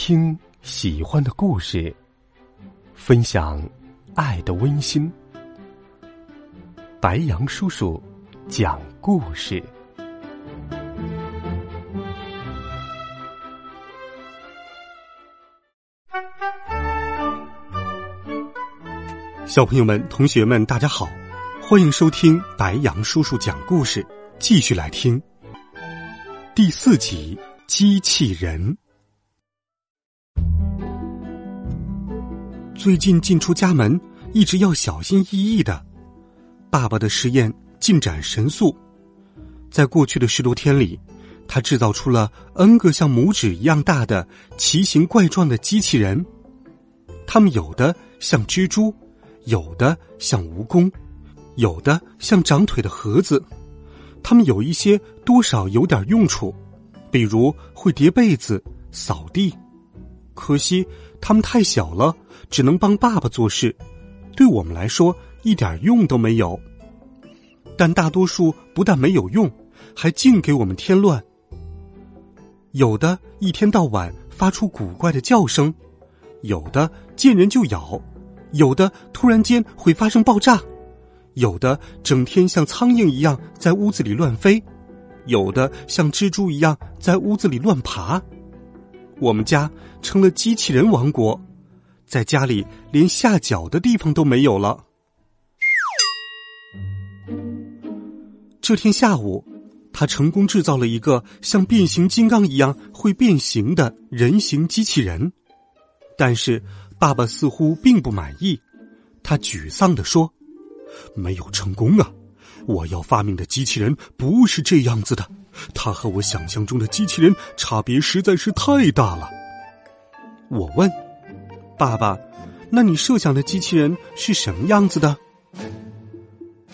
听喜欢的故事，分享爱的温馨。白杨叔叔讲故事。小朋友们、同学们，大家好，欢迎收听白杨叔叔讲故事。继续来听第四集《机器人》。最近进出家门，一直要小心翼翼的。爸爸的实验进展神速，在过去的十多天里，他制造出了 N 个像拇指一样大的奇形怪状的机器人。它们有的像蜘蛛，有的像蜈蚣，有的像长腿的盒子。它们有一些多少有点用处，比如会叠被子、扫地。可惜它们太小了。只能帮爸爸做事，对我们来说一点用都没有。但大多数不但没有用，还净给我们添乱。有的一天到晚发出古怪的叫声，有的见人就咬，有的突然间会发生爆炸，有的整天像苍蝇一样在屋子里乱飞，有的像蜘蛛一样在屋子里乱爬。我们家成了机器人王国。在家里连下脚的地方都没有了。这天下午，他成功制造了一个像变形金刚一样会变形的人形机器人，但是爸爸似乎并不满意，他沮丧的说：“没有成功啊！我要发明的机器人不是这样子的，它和我想象中的机器人差别实在是太大了。”我问。爸爸，那你设想的机器人是什么样子的？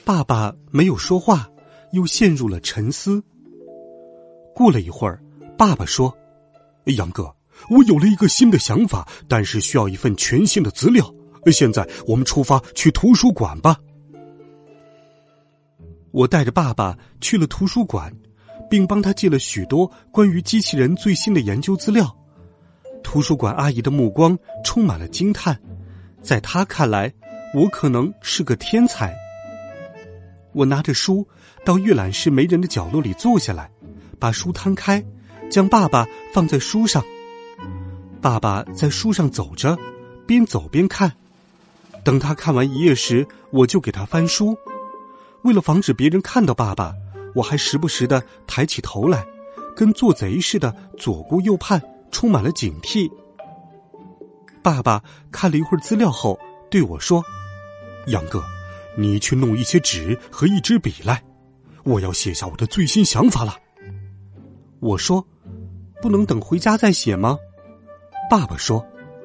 爸爸没有说话，又陷入了沉思。过了一会儿，爸爸说：“杨哥，我有了一个新的想法，但是需要一份全新的资料。现在我们出发去图书馆吧。”我带着爸爸去了图书馆，并帮他借了许多关于机器人最新的研究资料。图书馆阿姨的目光充满了惊叹，在她看来，我可能是个天才。我拿着书到阅览室没人的角落里坐下来，把书摊开，将爸爸放在书上。爸爸在书上走着，边走边看。等他看完一页时，我就给他翻书。为了防止别人看到爸爸，我还时不时的抬起头来，跟做贼似的左顾右盼。充满了警惕。爸爸看了一会儿资料后对我说：“杨哥，你去弄一些纸和一支笔来，我要写下我的最新想法了。”我说：“不能等回家再写吗？”爸爸说：“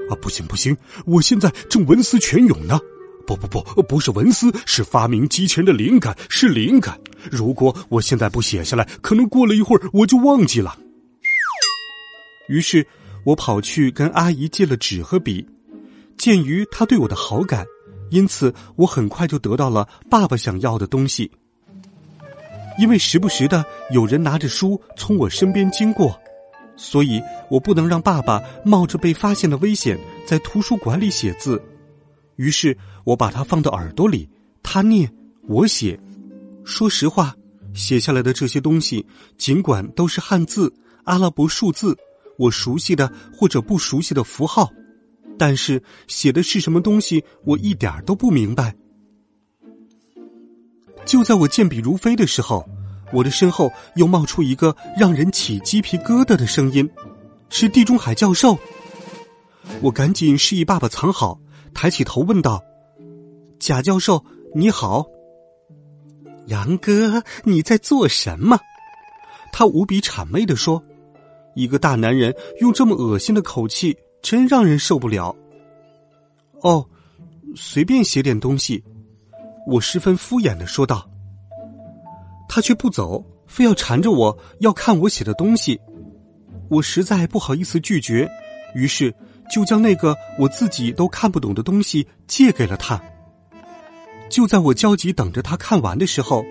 啊，不行不行，我现在正文思泉涌呢。不不不，不是文思，是发明机器人的灵感，是灵感。如果我现在不写下来，可能过了一会儿我就忘记了。”于是，我跑去跟阿姨借了纸和笔。鉴于她对我的好感，因此我很快就得到了爸爸想要的东西。因为时不时的有人拿着书从我身边经过，所以我不能让爸爸冒着被发现的危险在图书馆里写字。于是我把它放到耳朵里，他念我写。说实话，写下来的这些东西，尽管都是汉字、阿拉伯数字。我熟悉的或者不熟悉的符号，但是写的是什么东西，我一点都不明白。就在我健笔如飞的时候，我的身后又冒出一个让人起鸡皮疙瘩的声音，是地中海教授。我赶紧示意爸爸藏好，抬起头问道：“贾教授，你好。”杨哥，你在做什么？他无比谄媚的说。一个大男人用这么恶心的口气，真让人受不了。哦，随便写点东西，我十分敷衍的说道。他却不走，非要缠着我要看我写的东西。我实在不好意思拒绝，于是就将那个我自己都看不懂的东西借给了他。就在我焦急等着他看完的时候，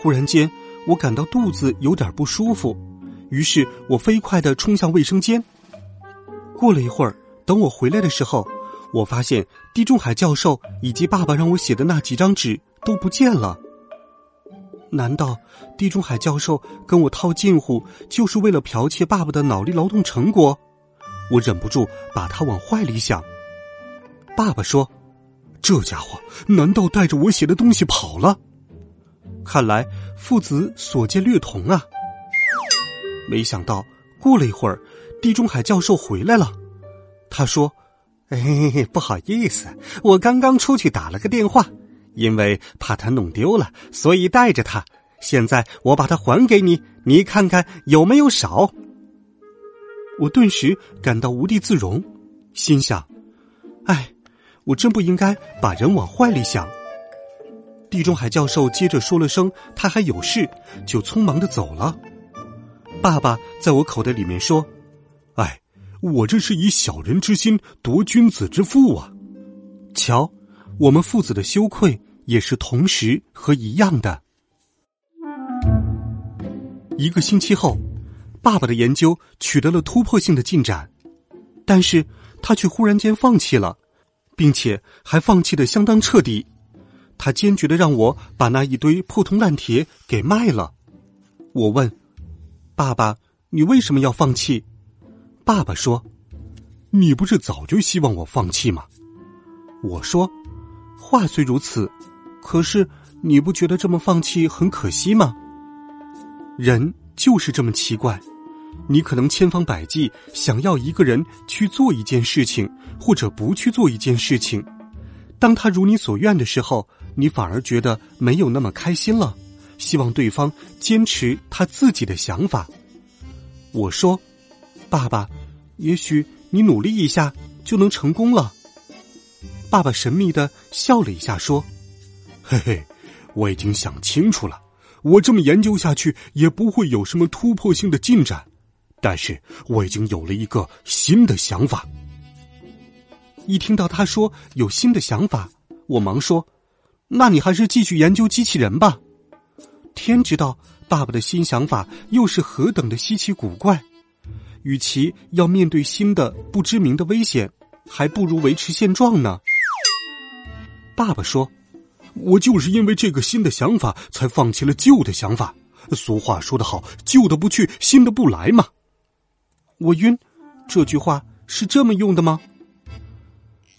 忽然间我感到肚子有点不舒服。于是我飞快的冲向卫生间。过了一会儿，等我回来的时候，我发现地中海教授以及爸爸让我写的那几张纸都不见了。难道地中海教授跟我套近乎，就是为了剽窃爸爸的脑力劳动成果？我忍不住把他往坏里想。爸爸说：“这家伙难道带着我写的东西跑了？”看来父子所见略同啊。没想到过了一会儿，地中海教授回来了。他说：“哎，不好意思，我刚刚出去打了个电话。”因为怕他弄丢了，所以带着他。现在我把它还给你，你看看有没有少。我顿时感到无地自容，心想：哎，我真不应该把人往坏里想。地中海教授接着说了声“他还有事”，就匆忙的走了。爸爸在我口袋里面说：“哎，我这是以小人之心夺君子之腹啊！瞧。”我们父子的羞愧也是同时和一样的。一个星期后，爸爸的研究取得了突破性的进展，但是他却忽然间放弃了，并且还放弃的相当彻底。他坚决的让我把那一堆破铜烂铁给卖了。我问：“爸爸，你为什么要放弃？”爸爸说：“你不是早就希望我放弃吗？”我说。话虽如此，可是你不觉得这么放弃很可惜吗？人就是这么奇怪，你可能千方百计想要一个人去做一件事情，或者不去做一件事情，当他如你所愿的时候，你反而觉得没有那么开心了，希望对方坚持他自己的想法。我说：“爸爸，也许你努力一下就能成功了。”爸爸神秘的笑了一下，说：“嘿嘿，我已经想清楚了，我这么研究下去也不会有什么突破性的进展。但是我已经有了一个新的想法。”一听到他说有新的想法，我忙说：“那你还是继续研究机器人吧。”天知道爸爸的新想法又是何等的稀奇古怪。与其要面对新的不知名的危险，还不如维持现状呢。爸爸说：“我就是因为这个新的想法，才放弃了旧的想法。俗话说得好，旧的不去，新的不来嘛。”我晕，这句话是这么用的吗？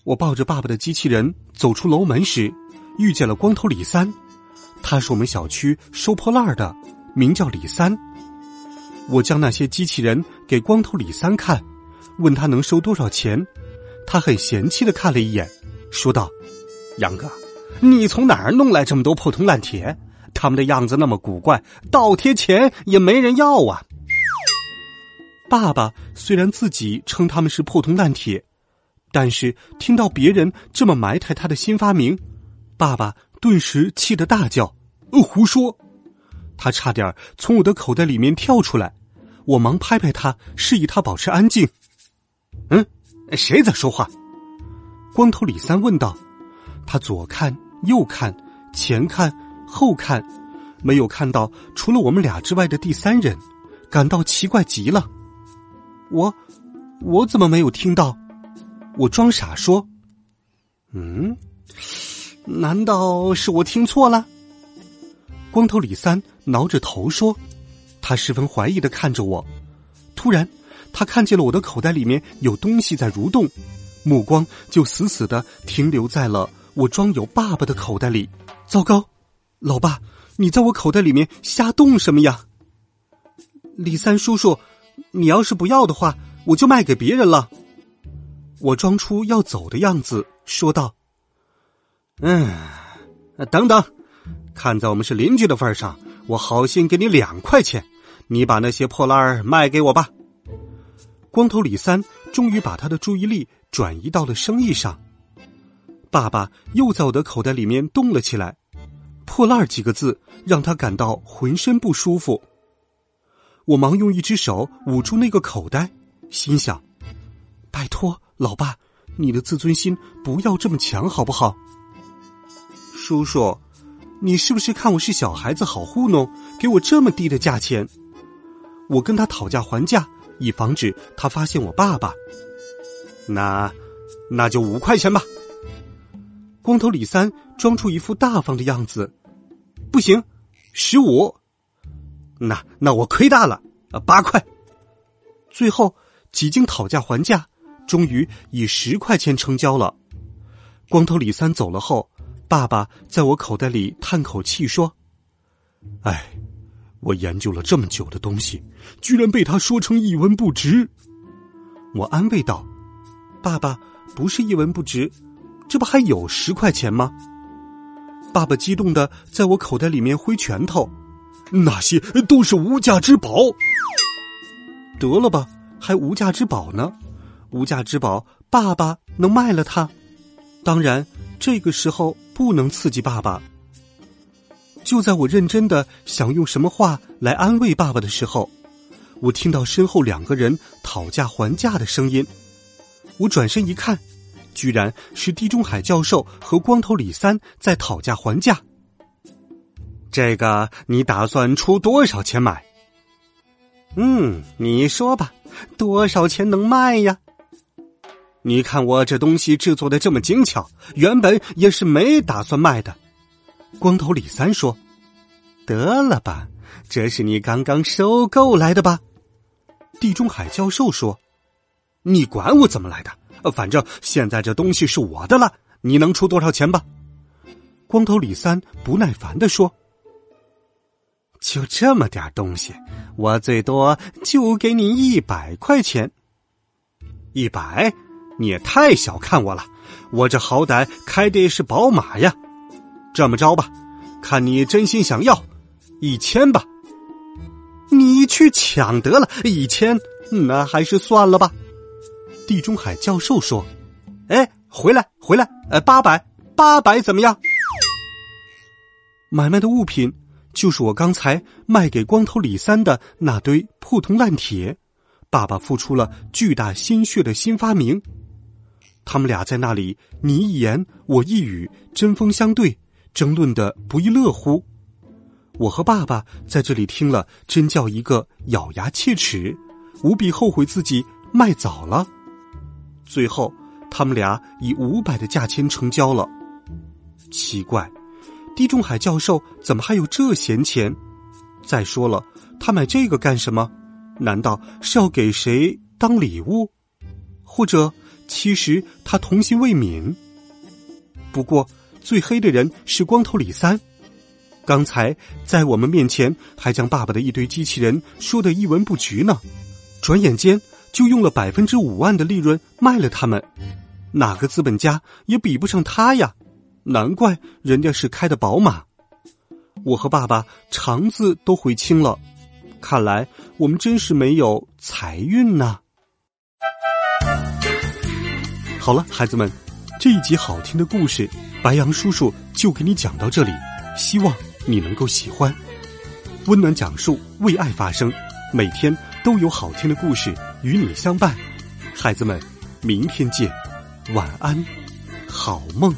我抱着爸爸的机器人走出楼门时，遇见了光头李三，他是我们小区收破烂的，名叫李三。我将那些机器人给光头李三看，问他能收多少钱，他很嫌弃的看了一眼，说道。杨哥，你从哪儿弄来这么多破铜烂铁？他们的样子那么古怪，倒贴钱也没人要啊！爸爸虽然自己称他们是破铜烂铁，但是听到别人这么埋汰他的新发明，爸爸顿时气得大叫：“胡说！”他差点从我的口袋里面跳出来，我忙拍拍他，示意他保持安静。嗯，谁在说话？光头李三问道。他左看右看，前看后看，没有看到除了我们俩之外的第三人，感到奇怪极了。我，我怎么没有听到？我装傻说：“嗯，难道是我听错了？”光头李三挠着头说：“他十分怀疑的看着我。突然，他看见了我的口袋里面有东西在蠕动，目光就死死的停留在了。”我装有爸爸的口袋里，糟糕！老爸，你在我口袋里面瞎动什么呀？李三叔叔，你要是不要的话，我就卖给别人了。我装出要走的样子，说道：“嗯，等等，看在我们是邻居的份上，我好心给你两块钱，你把那些破烂儿卖给我吧。”光头李三终于把他的注意力转移到了生意上。爸爸又在我的口袋里面动了起来，“破烂”几个字让他感到浑身不舒服。我忙用一只手捂住那个口袋，心想：“拜托，老爸，你的自尊心不要这么强，好不好？”叔叔，你是不是看我是小孩子好糊弄，给我这么低的价钱？我跟他讨价还价，以防止他发现我爸爸。那那就五块钱吧。光头李三装出一副大方的样子，不行，十五。那那我亏大了啊，八块。最后几经讨价还价，终于以十块钱成交了。光头李三走了后，爸爸在我口袋里叹口气说：“哎，我研究了这么久的东西，居然被他说成一文不值。”我安慰道：“爸爸，不是一文不值，这不还有十块钱吗？”爸爸激动的在我口袋里面挥拳头。那些都是无价之宝。得了吧，还无价之宝呢？无价之宝，爸爸能卖了它？当然，这个时候不能刺激爸爸。就在我认真的想用什么话来安慰爸爸的时候，我听到身后两个人讨价还价的声音。我转身一看，居然是地中海教授和光头李三在讨价还价。这个你打算出多少钱买？嗯，你说吧，多少钱能卖呀？你看我这东西制作的这么精巧，原本也是没打算卖的。光头李三说：“得了吧，这是你刚刚收购来的吧？”地中海教授说：“你管我怎么来的？反正现在这东西是我的了，你能出多少钱吧？”光头李三不耐烦的说。就这么点东西，我最多就给你一百块钱。一百，你也太小看我了。我这好歹开的是宝马呀。这么着吧，看你真心想要，一千吧。你去抢得了一千，那还是算了吧。地中海教授说：“哎，回来，回来，呃，八百，八百怎么样？买卖的物品。”就是我刚才卖给光头李三的那堆破铜烂铁，爸爸付出了巨大心血的新发明。他们俩在那里你一言我一语，针锋相对，争论的不亦乐乎。我和爸爸在这里听了，真叫一个咬牙切齿，无比后悔自己卖早了。最后，他们俩以五百的价钱成交了。奇怪。地中海教授怎么还有这闲钱？再说了，他买这个干什么？难道是要给谁当礼物？或者，其实他童心未泯？不过，最黑的人是光头李三，刚才在我们面前还将爸爸的一堆机器人说的一文不值呢，转眼间就用了百分之五万的利润卖了他们，哪个资本家也比不上他呀！难怪人家是开的宝马，我和爸爸肠子都悔青了。看来我们真是没有财运呐。好了，孩子们，这一集好听的故事，白杨叔叔就给你讲到这里。希望你能够喜欢，温暖讲述，为爱发声，每天都有好听的故事与你相伴。孩子们，明天见，晚安，好梦。